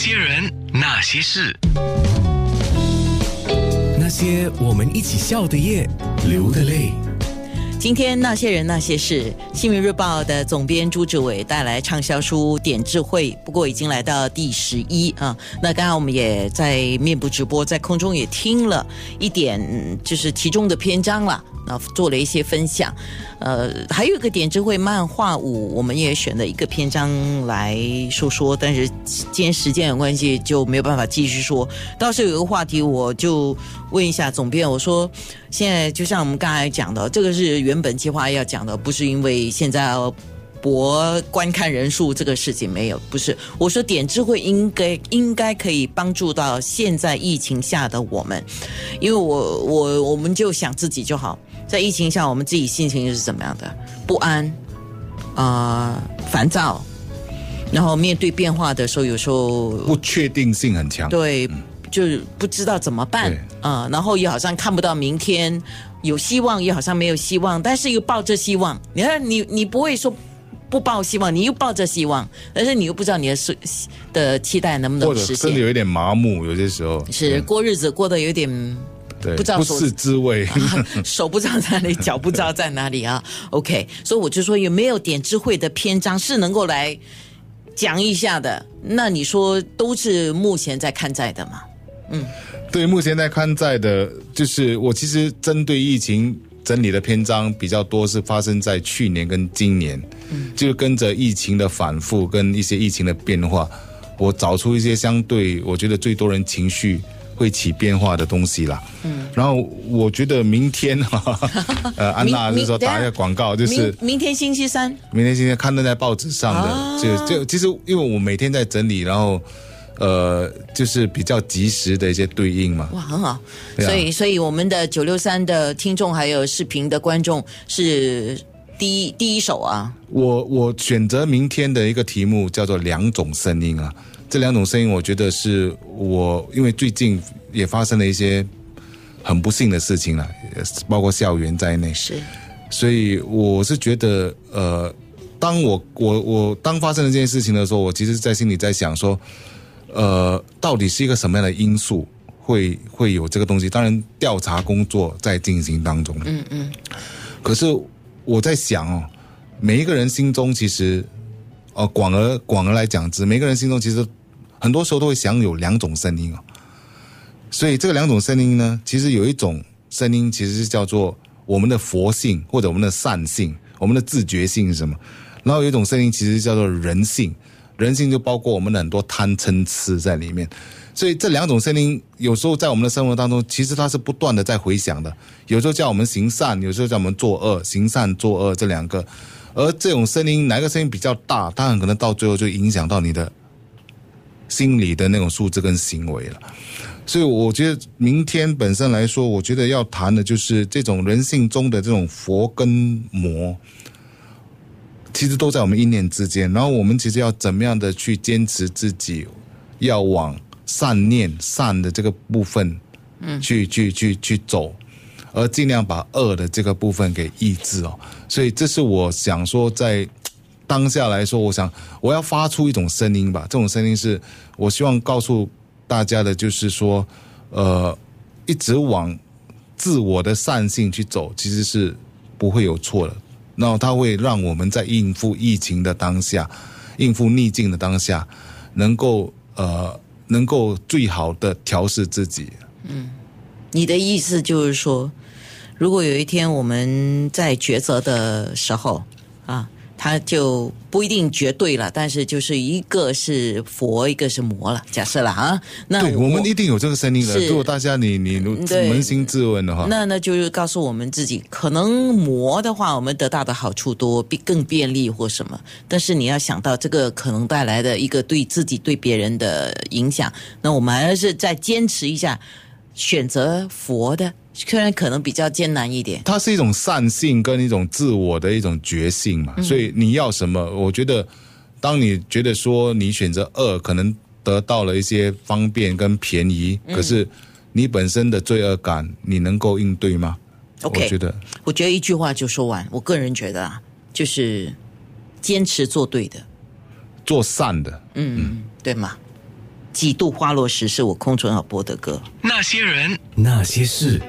些人，那些事，那些我们一起笑的夜，流的泪。今天那些人那些事，新闻日报的总编朱志伟带来畅销书《点智慧》，不过已经来到第十一啊。那刚刚我们也在面部直播，在空中也听了一点，就是其中的篇章了。啊做了一些分享，呃，还有一个点智慧漫画五，我们也选了一个篇章来说说，但是今天时间有关系就没有办法继续说。倒是有一个话题，我就问一下总编，我说现在就像我们刚才讲的，这个是原本计划要讲的，不是因为现在博观看人数这个事情没有，不是。我说点智慧应该应该可以帮助到现在疫情下的我们，因为我我我们就想自己就好。在疫情下，我们自己心情是怎么样的？不安，啊，烦躁，然后面对变化的时候，有时候不确定性很强。对，就是不知道怎么办啊，然后又好像看不到明天，有希望又好像没有希望，但是又抱着希望。你看，你你不会说不抱希望，你又抱着希望，但是你又不知道你的是的期待能不能实现，甚至有一点麻木，有些时候是过日子过得有点。不知道不是滋味，手不知道在哪里，脚不知道在哪里啊。OK，所以我就说有没有点智慧的篇章是能够来讲一下的？那你说都是目前在看在的吗？嗯，对，目前在看在的，就是我其实针对疫情整理的篇章比较多，是发生在去年跟今年，嗯，就跟着疫情的反复跟一些疫情的变化，我找出一些相对我觉得最多人情绪。会起变化的东西啦，嗯，然后我觉得明天哈，呃，安娜就是说打一个广告，就是明天星期三，明天星期三刊登在报纸上的，就就其实因为我每天在整理，然后呃，就是比较及时的一些对应嘛，哇，很好，所以所以我们的九六三的听众还有视频的观众是第一第一首啊，我我选择明天的一个题目叫做两种声音啊。这两种声音，我觉得是我因为最近也发生了一些很不幸的事情了，包括校园在内。是，所以我是觉得，呃，当我我我当发生了这件事情的时候，我其实，在心里在想说，呃，到底是一个什么样的因素会会有这个东西？当然，调查工作在进行当中。嗯嗯。可是我在想哦，每一个人心中其实，呃，广而广而来讲之，每个人心中其实。很多时候都会想有两种声音哦，所以这个两种声音呢，其实有一种声音其实是叫做我们的佛性或者我们的善性，我们的自觉性是什么？然后有一种声音其实叫做人性，人性就包括我们的很多贪嗔痴在里面。所以这两种声音有时候在我们的生活当中，其实它是不断的在回响的。有时候叫我们行善，有时候叫我们作恶，行善作恶这两个。而这种声音哪个声音比较大，它很可能到最后就影响到你的。心理的那种素质跟行为了，所以我觉得明天本身来说，我觉得要谈的就是这种人性中的这种佛跟魔，其实都在我们一念之间。然后我们其实要怎么样的去坚持自己，要往善念善的这个部分，嗯，去去去去走，而尽量把恶的这个部分给抑制哦。所以这是我想说在。当下来说，我想我要发出一种声音吧。这种声音是我希望告诉大家的，就是说，呃，一直往自我的善性去走，其实是不会有错的。然后它会让我们在应付疫情的当下，应付逆境的当下，能够呃，能够最好的调试自己。嗯，你的意思就是说，如果有一天我们在抉择的时候啊。他就不一定绝对了，但是就是一个是佛，一个是魔了。假设了啊，那对我们一定有这个声音的。如果大家你你扪心自问的话，那那就是告诉我们自己，可能魔的话，我们得到的好处多，更便利或什么。但是你要想到这个可能带来的一个对自己对别人的影响，那我们还是再坚持一下，选择佛的。虽然可能比较艰难一点，它是一种善性跟一种自我的一种觉性嘛，所以你要什么？我觉得，当你觉得说你选择恶，可能得到了一些方便跟便宜，可是你本身的罪恶感，你能够应对吗？OK，我觉得，我觉得一句话就说完。我个人觉得啊，就是坚持做对的，做善的，嗯，对吗？几度花落时是我空唇好播的歌。那些人，那些事。